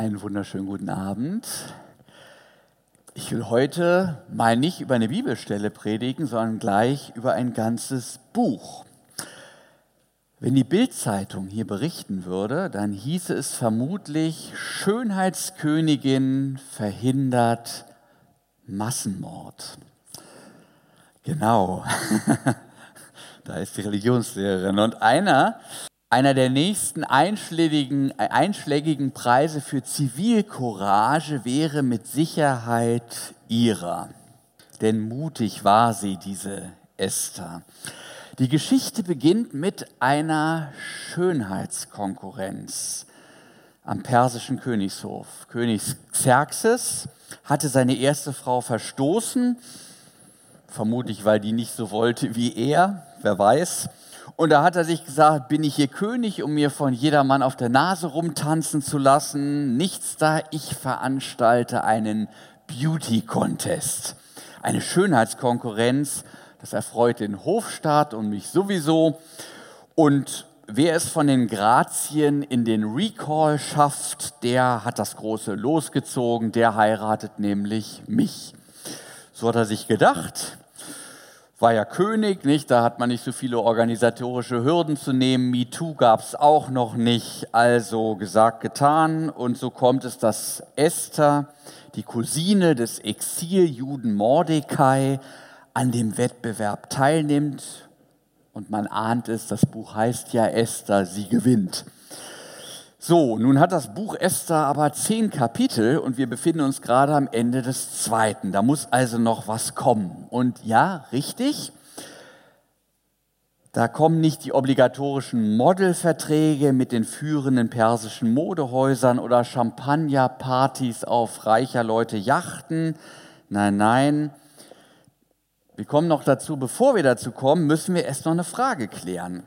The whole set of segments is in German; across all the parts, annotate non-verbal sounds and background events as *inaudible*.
Einen wunderschönen guten Abend. Ich will heute mal nicht über eine Bibelstelle predigen, sondern gleich über ein ganzes Buch. Wenn die Bildzeitung hier berichten würde, dann hieße es vermutlich Schönheitskönigin verhindert Massenmord. Genau. *laughs* da ist die Religionslehrerin. Und einer einer der nächsten einschlägigen, äh, einschlägigen Preise für Zivilcourage wäre mit Sicherheit ihrer. Denn mutig war sie, diese Esther. Die Geschichte beginnt mit einer Schönheitskonkurrenz am persischen Königshof. König Xerxes hatte seine erste Frau verstoßen, vermutlich weil die nicht so wollte wie er, wer weiß. Und da hat er sich gesagt, bin ich hier König, um mir von jedermann auf der Nase rumtanzen zu lassen? Nichts da, ich veranstalte einen Beauty Contest, eine Schönheitskonkurrenz. Das erfreut den Hofstaat und mich sowieso. Und wer es von den Grazien in den Recall schafft, der hat das große losgezogen, der heiratet nämlich mich. So hat er sich gedacht war ja König, nicht? Da hat man nicht so viele organisatorische Hürden zu nehmen. MeToo gab es auch noch nicht. Also gesagt, getan. Und so kommt es, dass Esther, die Cousine des Exiljuden Mordecai, an dem Wettbewerb teilnimmt. Und man ahnt es, das Buch heißt ja Esther, sie gewinnt. So, nun hat das Buch Esther aber zehn Kapitel und wir befinden uns gerade am Ende des zweiten. Da muss also noch was kommen. Und ja, richtig, da kommen nicht die obligatorischen Modelverträge mit den führenden persischen Modehäusern oder Champagnerpartys auf reicher Leute Yachten. Nein, nein. Wir kommen noch dazu, bevor wir dazu kommen, müssen wir erst noch eine Frage klären.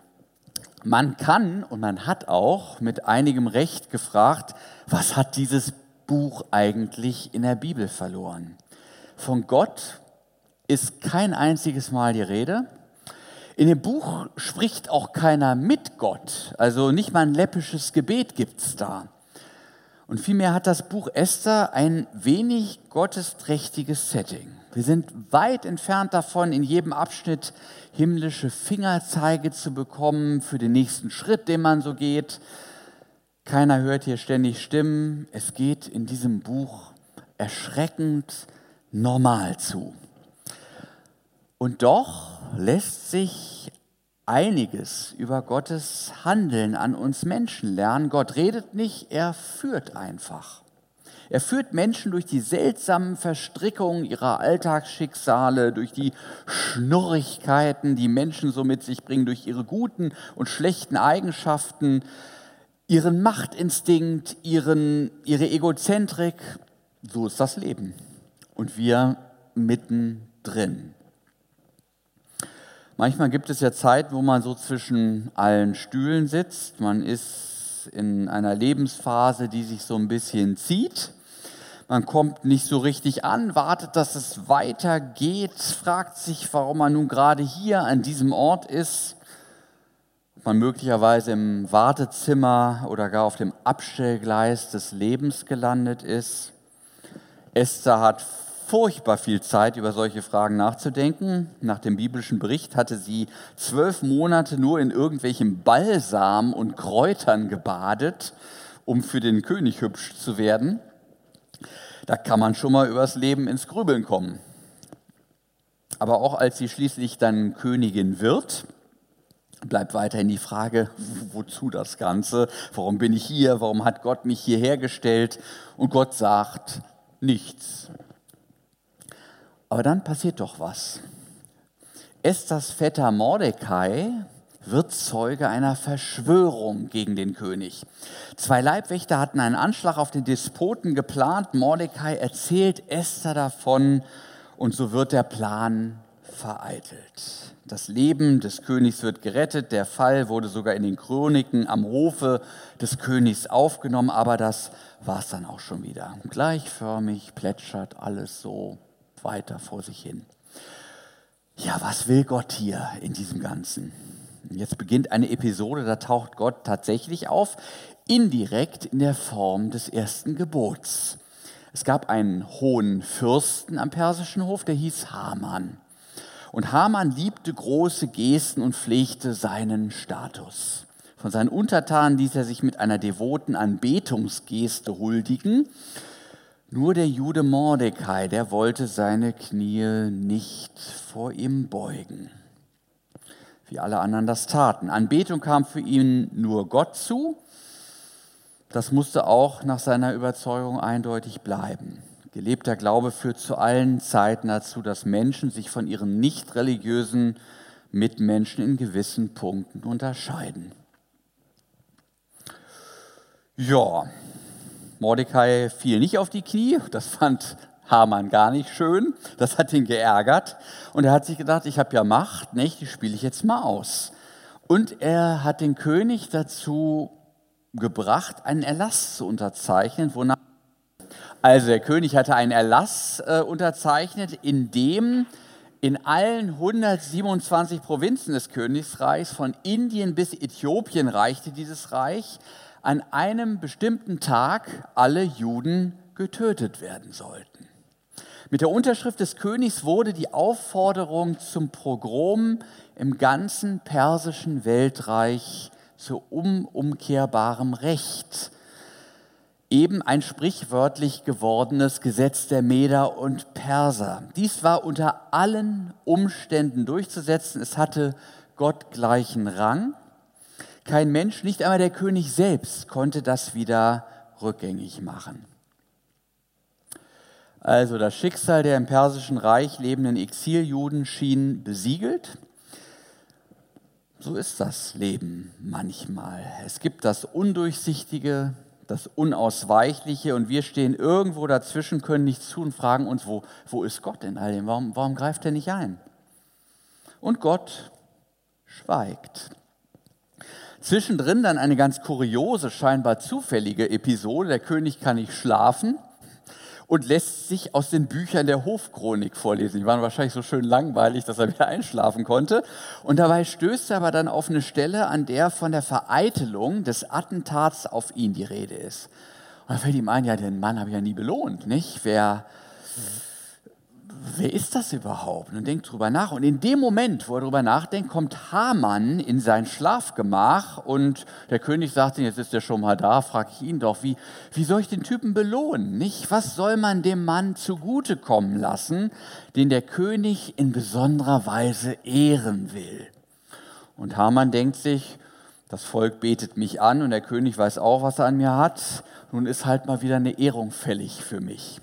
Man kann und man hat auch mit einigem Recht gefragt, was hat dieses Buch eigentlich in der Bibel verloren? Von Gott ist kein einziges Mal die Rede. In dem Buch spricht auch keiner mit Gott, also nicht mal ein läppisches Gebet gibt es da. Und vielmehr hat das Buch Esther ein wenig gottesträchtiges Setting. Wir sind weit entfernt davon, in jedem Abschnitt himmlische Fingerzeige zu bekommen für den nächsten Schritt, den man so geht. Keiner hört hier ständig Stimmen. Es geht in diesem Buch erschreckend normal zu. Und doch lässt sich einiges über Gottes Handeln an uns Menschen lernen. Gott redet nicht, er führt einfach. Er führt Menschen durch die seltsamen Verstrickungen ihrer Alltagsschicksale, durch die Schnurrigkeiten, die Menschen so mit sich bringen, durch ihre guten und schlechten Eigenschaften, ihren Machtinstinkt, ihren, ihre Egozentrik. So ist das Leben. Und wir mittendrin. Manchmal gibt es ja Zeit, wo man so zwischen allen Stühlen sitzt. Man ist in einer Lebensphase, die sich so ein bisschen zieht man kommt nicht so richtig an, wartet, dass es weitergeht, fragt sich, warum man nun gerade hier an diesem Ort ist, ob man möglicherweise im Wartezimmer oder gar auf dem Abstellgleis des Lebens gelandet ist. Esther hat furchtbar viel Zeit, über solche Fragen nachzudenken. Nach dem biblischen Bericht hatte sie zwölf Monate nur in irgendwelchen Balsam und Kräutern gebadet, um für den König hübsch zu werden. Da kann man schon mal übers Leben ins Grübeln kommen. Aber auch als sie schließlich dann Königin wird, bleibt weiterhin die Frage, wozu das Ganze? Warum bin ich hier? Warum hat Gott mich hierher gestellt? Und Gott sagt nichts. Aber dann passiert doch was. Esthers Vetter Mordecai wird Zeuge einer Verschwörung gegen den König. Zwei Leibwächter hatten einen Anschlag auf den Despoten geplant. Mordecai erzählt Esther davon und so wird der Plan vereitelt. Das Leben des Königs wird gerettet. Der Fall wurde sogar in den Chroniken am Hofe des Königs aufgenommen, aber das war es dann auch schon wieder. Gleichförmig plätschert alles so weiter vor sich hin. Ja, was will Gott hier in diesem Ganzen? Jetzt beginnt eine Episode, da taucht Gott tatsächlich auf indirekt in der Form des ersten Gebots. Es gab einen hohen Fürsten am persischen Hof, der hieß Haman. Und Haman liebte große Gesten und pflegte seinen Status. Von seinen Untertanen ließ er sich mit einer devoten Anbetungsgeste huldigen. Nur der Jude Mordecai, der wollte seine Knie nicht vor ihm beugen, wie alle anderen das taten. Anbetung kam für ihn nur Gott zu. Das musste auch nach seiner Überzeugung eindeutig bleiben. Gelebter Glaube führt zu allen Zeiten dazu, dass Menschen sich von ihren nicht religiösen Mitmenschen in gewissen Punkten unterscheiden. Ja, Mordecai fiel nicht auf die Knie, das fand Haman gar nicht schön, das hat ihn geärgert und er hat sich gedacht, ich habe ja Macht, nicht? die spiele ich jetzt mal aus. Und er hat den König dazu gebracht, einen Erlass zu unterzeichnen, wonach also der König hatte einen Erlass äh, unterzeichnet, in dem in allen 127 Provinzen des Königreichs, von Indien bis Äthiopien reichte dieses Reich, an einem bestimmten Tag alle Juden getötet werden sollten. Mit der Unterschrift des Königs wurde die Aufforderung zum Pogrom im ganzen persischen Weltreich zu unumkehrbarem Recht eben ein sprichwörtlich gewordenes Gesetz der Meder und Perser. Dies war unter allen Umständen durchzusetzen. Es hatte gottgleichen Rang. Kein Mensch, nicht einmal der König selbst, konnte das wieder rückgängig machen. Also das Schicksal der im Persischen Reich lebenden Exiljuden schien besiegelt. So ist das Leben manchmal. Es gibt das Undurchsichtige, das Unausweichliche und wir stehen irgendwo dazwischen, können nichts tun und fragen uns, wo, wo ist Gott in all dem? Warum, warum greift er nicht ein? Und Gott schweigt. Zwischendrin dann eine ganz kuriose, scheinbar zufällige Episode. Der König kann nicht schlafen und lässt sich aus den Büchern der Hofchronik vorlesen. Die waren wahrscheinlich so schön langweilig, dass er wieder *laughs* einschlafen konnte. Und dabei stößt er aber dann auf eine Stelle, an der von der Vereitelung des Attentats auf ihn die Rede ist. Und da fällt ihm ein, ja, den Mann habe ich ja nie belohnt, nicht? Wer wer ist das überhaupt? Und denkt drüber nach. Und in dem Moment, wo er drüber nachdenkt, kommt Haman in sein Schlafgemach und der König sagt ihm, jetzt ist er schon mal da, frage ich ihn doch, wie, wie soll ich den Typen belohnen? Nicht? Was soll man dem Mann zugutekommen lassen, den der König in besonderer Weise ehren will? Und Haman denkt sich, das Volk betet mich an und der König weiß auch, was er an mir hat. Nun ist halt mal wieder eine Ehrung fällig für mich.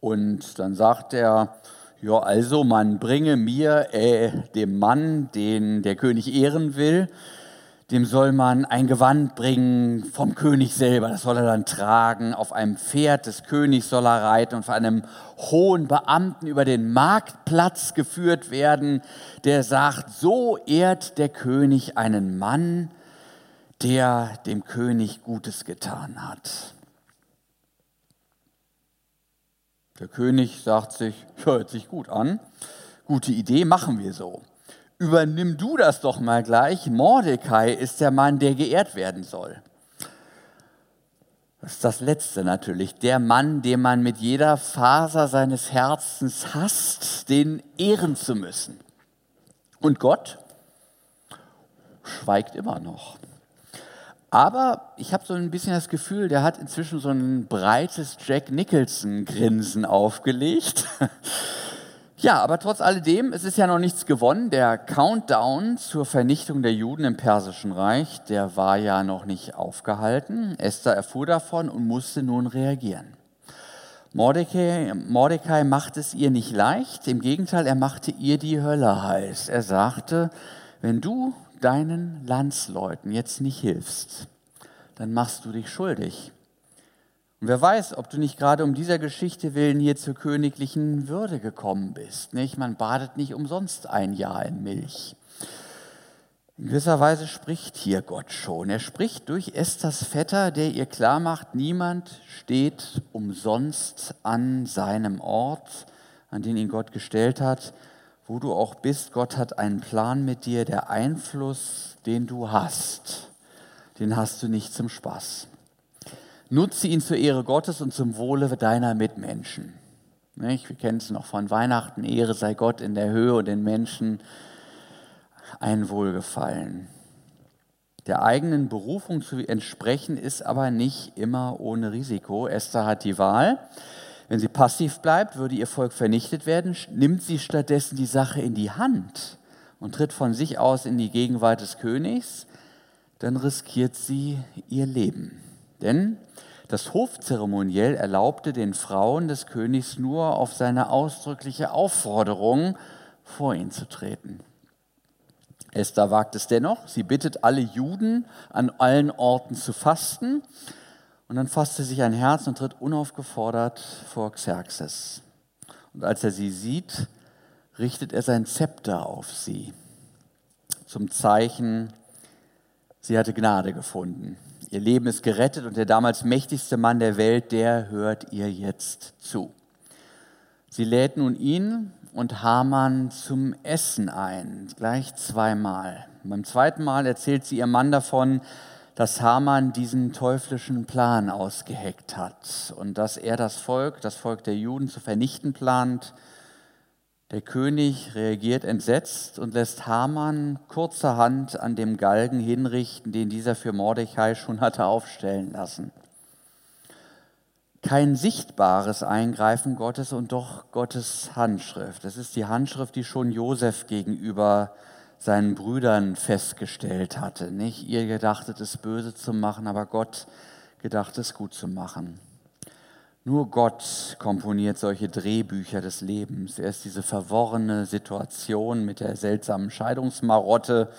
Und dann sagt er, ja, also man bringe mir, äh, dem Mann, den der König ehren will, dem soll man ein Gewand bringen vom König selber. Das soll er dann tragen. Auf einem Pferd des Königs soll er reiten und von einem hohen Beamten über den Marktplatz geführt werden, der sagt, so ehrt der König einen Mann, der dem König Gutes getan hat. Der König sagt sich, *laughs* hört sich gut an, gute Idee, machen wir so. Übernimm du das doch mal gleich. Mordecai ist der Mann, der geehrt werden soll. Das ist das Letzte natürlich. Der Mann, den man mit jeder Faser seines Herzens hasst, den ehren zu müssen. Und Gott schweigt immer noch. Aber ich habe so ein bisschen das Gefühl, der hat inzwischen so ein breites Jack Nicholson-Grinsen aufgelegt. *laughs* ja, aber trotz alledem, es ist ja noch nichts gewonnen. Der Countdown zur Vernichtung der Juden im Persischen Reich, der war ja noch nicht aufgehalten. Esther erfuhr davon und musste nun reagieren. Mordecai, Mordecai macht es ihr nicht leicht, im Gegenteil, er machte ihr die Hölle heiß. Er sagte, wenn du deinen Landsleuten jetzt nicht hilfst, dann machst du dich schuldig. Und wer weiß, ob du nicht gerade um dieser Geschichte willen hier zur königlichen Würde gekommen bist. Nicht? Man badet nicht umsonst ein Jahr in Milch. In gewisser Weise spricht hier Gott schon. Er spricht durch Esthers Vetter, der ihr klar macht, niemand steht umsonst an seinem Ort, an den ihn Gott gestellt hat wo du auch bist, Gott hat einen Plan mit dir. Der Einfluss, den du hast, den hast du nicht zum Spaß. Nutze ihn zur Ehre Gottes und zum Wohle deiner Mitmenschen. Wir kennen es noch von Weihnachten, Ehre sei Gott in der Höhe und den Menschen ein Wohlgefallen. Der eigenen Berufung zu entsprechen ist aber nicht immer ohne Risiko. Esther hat die Wahl. Wenn sie passiv bleibt, würde ihr Volk vernichtet werden. Nimmt sie stattdessen die Sache in die Hand und tritt von sich aus in die Gegenwart des Königs, dann riskiert sie ihr Leben. Denn das Hofzeremoniell erlaubte den Frauen des Königs nur auf seine ausdrückliche Aufforderung vor ihn zu treten. Esther wagt es dennoch. Sie bittet alle Juden an allen Orten zu fasten. Und dann fasst sie sich ein Herz und tritt unaufgefordert vor Xerxes. Und als er sie sieht, richtet er sein Zepter auf sie. Zum Zeichen, sie hatte Gnade gefunden. Ihr Leben ist gerettet und der damals mächtigste Mann der Welt, der hört ihr jetzt zu. Sie lädt nun ihn und Haman zum Essen ein, gleich zweimal. beim zweiten Mal erzählt sie ihrem Mann davon, dass Haman diesen teuflischen Plan ausgeheckt hat und dass er das Volk, das Volk der Juden zu vernichten plant. Der König reagiert entsetzt und lässt Haman kurzerhand an dem Galgen hinrichten, den dieser für Mordechai schon hatte aufstellen lassen kein sichtbares Eingreifen Gottes und doch Gottes Handschrift. Das ist die Handschrift, die schon Josef gegenüber seinen Brüdern festgestellt hatte. Nicht ihr gedachtet es böse zu machen, aber Gott gedacht es gut zu machen. Nur Gott komponiert solche Drehbücher des Lebens. Er ist diese verworrene Situation mit der seltsamen Scheidungsmarotte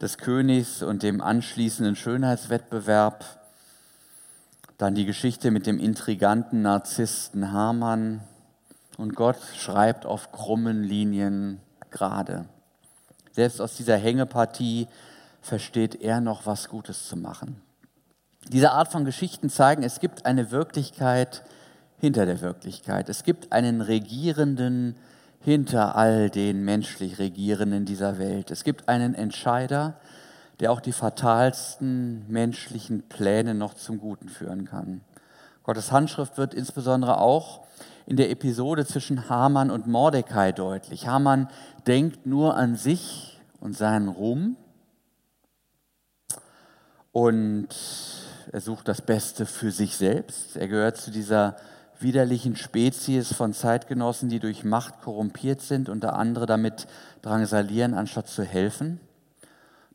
des Königs und dem anschließenden Schönheitswettbewerb dann die Geschichte mit dem intriganten Narzissten Hamann. Und Gott schreibt auf krummen Linien gerade. Selbst aus dieser Hängepartie versteht er noch was Gutes zu machen. Diese Art von Geschichten zeigen, es gibt eine Wirklichkeit hinter der Wirklichkeit. Es gibt einen Regierenden hinter all den menschlich Regierenden dieser Welt. Es gibt einen Entscheider, der auch die fatalsten menschlichen Pläne noch zum Guten führen kann. Gottes Handschrift wird insbesondere auch in der Episode zwischen Haman und Mordecai deutlich. Haman denkt nur an sich und seinen Ruhm und er sucht das Beste für sich selbst. Er gehört zu dieser widerlichen Spezies von Zeitgenossen, die durch Macht korrumpiert sind, unter anderem damit drangsalieren, anstatt zu helfen.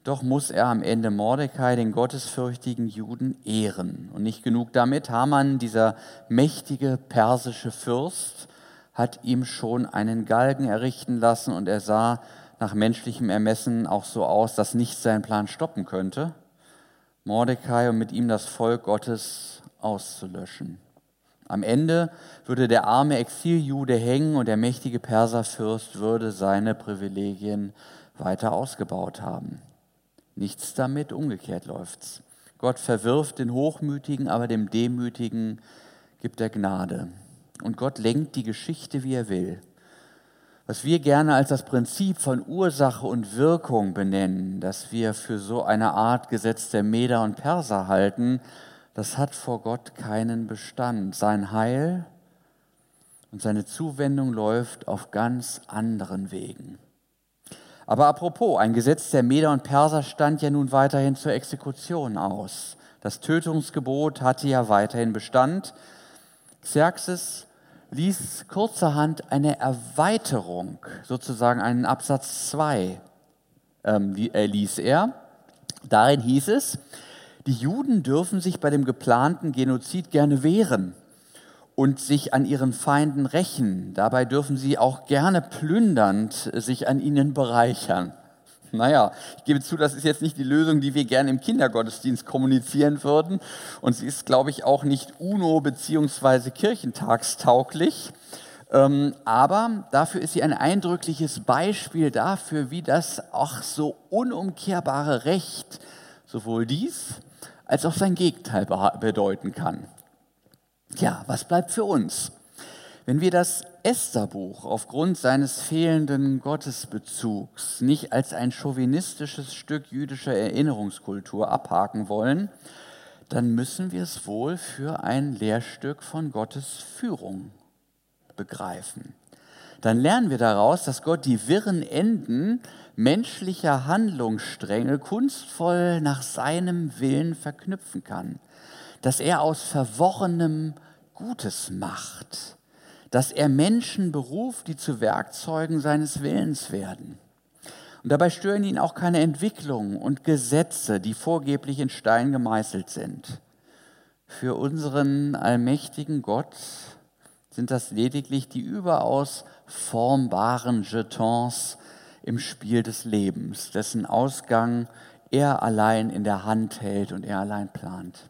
Doch muss er am Ende Mordecai, den gottesfürchtigen Juden, ehren. Und nicht genug damit, Haman, dieser mächtige persische Fürst, hat ihm schon einen Galgen errichten lassen und er sah nach menschlichem Ermessen auch so aus, dass nichts seinen Plan stoppen könnte, Mordecai und mit ihm das Volk Gottes auszulöschen. Am Ende würde der arme Exiljude hängen und der mächtige Perserfürst würde seine Privilegien weiter ausgebaut haben. Nichts damit, umgekehrt läuft's. Gott verwirft den Hochmütigen, aber dem Demütigen gibt er Gnade. Und Gott lenkt die Geschichte, wie er will. Was wir gerne als das Prinzip von Ursache und Wirkung benennen, das wir für so eine Art Gesetz der Meder und Perser halten, das hat vor Gott keinen Bestand. Sein Heil und seine Zuwendung läuft auf ganz anderen Wegen. Aber apropos, ein Gesetz der Meder und Perser stand ja nun weiterhin zur Exekution aus. Das Tötungsgebot hatte ja weiterhin Bestand. Xerxes ließ kurzerhand eine Erweiterung, sozusagen einen Absatz 2, ähm, ließ er. Darin hieß es, die Juden dürfen sich bei dem geplanten Genozid gerne wehren und sich an ihren Feinden rächen. Dabei dürfen sie auch gerne plündernd sich an ihnen bereichern. Naja, ich gebe zu, das ist jetzt nicht die Lösung, die wir gerne im Kindergottesdienst kommunizieren würden. Und sie ist, glaube ich, auch nicht UNO- bzw. kirchentagstauglich. Ähm, aber dafür ist sie ein eindrückliches Beispiel dafür, wie das auch so unumkehrbare Recht sowohl dies als auch sein Gegenteil bedeuten kann. Ja, was bleibt für uns? Wenn wir das Estherbuch aufgrund seines fehlenden Gottesbezugs nicht als ein chauvinistisches Stück jüdischer Erinnerungskultur abhaken wollen, dann müssen wir es wohl für ein Lehrstück von Gottes Führung begreifen. Dann lernen wir daraus, dass Gott die wirren Enden menschlicher Handlungsstränge kunstvoll nach seinem Willen verknüpfen kann, dass er aus Verworrenem Gutes macht dass er Menschen beruft, die zu Werkzeugen seines Willens werden. Und dabei stören ihn auch keine Entwicklungen und Gesetze, die vorgeblich in Stein gemeißelt sind. Für unseren allmächtigen Gott sind das lediglich die überaus formbaren Jetons im Spiel des Lebens, dessen Ausgang er allein in der Hand hält und er allein plant.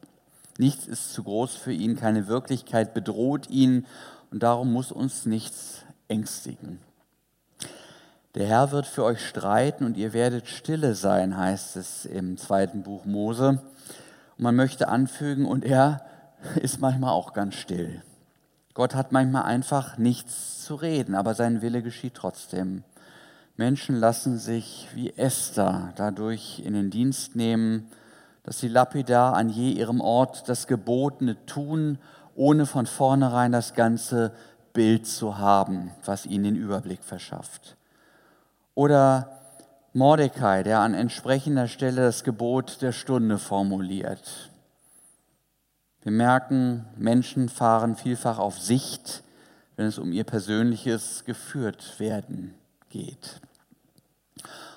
Nichts ist zu groß für ihn, keine Wirklichkeit bedroht ihn und darum muss uns nichts ängstigen. Der Herr wird für euch streiten und ihr werdet stille sein, heißt es im zweiten Buch Mose. Und man möchte anfügen, und er *laughs* ist manchmal auch ganz still. Gott hat manchmal einfach nichts zu reden, aber sein Wille geschieht trotzdem. Menschen lassen sich wie Esther dadurch in den Dienst nehmen, dass sie lapidar an je ihrem Ort das Gebotene tun ohne von vornherein das ganze Bild zu haben, was ihnen den Überblick verschafft. Oder Mordecai, der an entsprechender Stelle das Gebot der Stunde formuliert. Wir merken, Menschen fahren vielfach auf Sicht, wenn es um ihr persönliches geführt werden geht.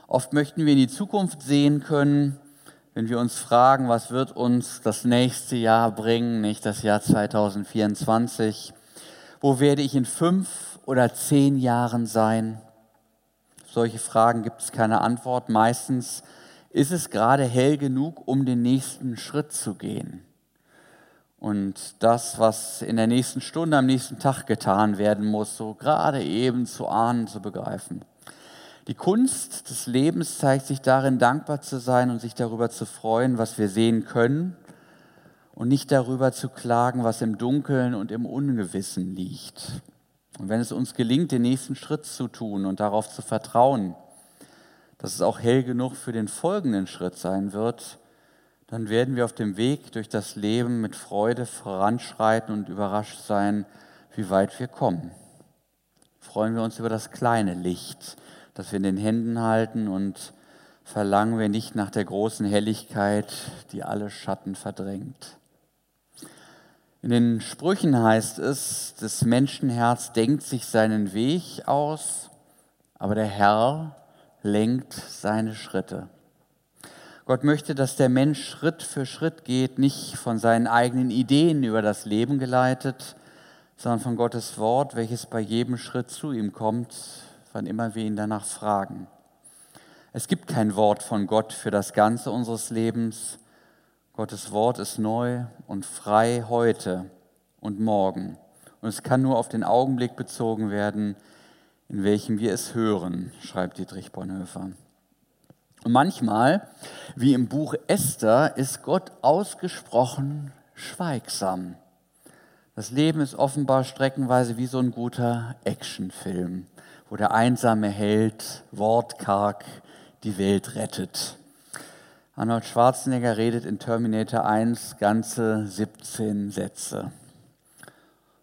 Oft möchten wir in die Zukunft sehen können, wenn wir uns fragen, was wird uns das nächste Jahr bringen, nicht das Jahr 2024, wo werde ich in fünf oder zehn Jahren sein? solche Fragen gibt es keine Antwort. Meistens ist es gerade hell genug, um den nächsten Schritt zu gehen. Und das, was in der nächsten Stunde, am nächsten Tag getan werden muss, so gerade eben zu ahnen, zu begreifen. Die Kunst des Lebens zeigt sich darin, dankbar zu sein und sich darüber zu freuen, was wir sehen können und nicht darüber zu klagen, was im Dunkeln und im Ungewissen liegt. Und wenn es uns gelingt, den nächsten Schritt zu tun und darauf zu vertrauen, dass es auch hell genug für den folgenden Schritt sein wird, dann werden wir auf dem Weg durch das Leben mit Freude voranschreiten und überrascht sein, wie weit wir kommen. Freuen wir uns über das kleine Licht, das wir in den Händen halten und verlangen wir nicht nach der großen Helligkeit, die alle Schatten verdrängt. In den Sprüchen heißt es, das Menschenherz denkt sich seinen Weg aus, aber der Herr lenkt seine Schritte. Gott möchte, dass der Mensch Schritt für Schritt geht, nicht von seinen eigenen Ideen über das Leben geleitet, sondern von Gottes Wort, welches bei jedem Schritt zu ihm kommt wann immer wir ihn danach fragen. Es gibt kein Wort von Gott für das Ganze unseres Lebens. Gottes Wort ist neu und frei heute und morgen. Und es kann nur auf den Augenblick bezogen werden, in welchem wir es hören, schreibt Dietrich Bonhoeffer. Und manchmal, wie im Buch Esther, ist Gott ausgesprochen schweigsam. Das Leben ist offenbar streckenweise wie so ein guter Actionfilm wo der einsame Held wortkarg die Welt rettet. Arnold Schwarzenegger redet in Terminator 1 ganze 17 Sätze.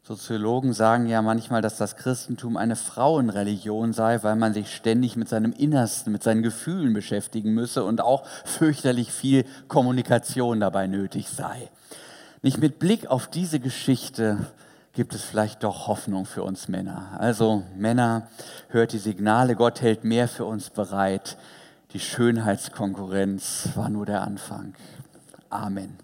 Soziologen sagen ja manchmal, dass das Christentum eine Frauenreligion sei, weil man sich ständig mit seinem Innersten, mit seinen Gefühlen beschäftigen müsse und auch fürchterlich viel Kommunikation dabei nötig sei. Nicht mit Blick auf diese Geschichte gibt es vielleicht doch Hoffnung für uns Männer. Also Männer, hört die Signale, Gott hält mehr für uns bereit. Die Schönheitskonkurrenz war nur der Anfang. Amen.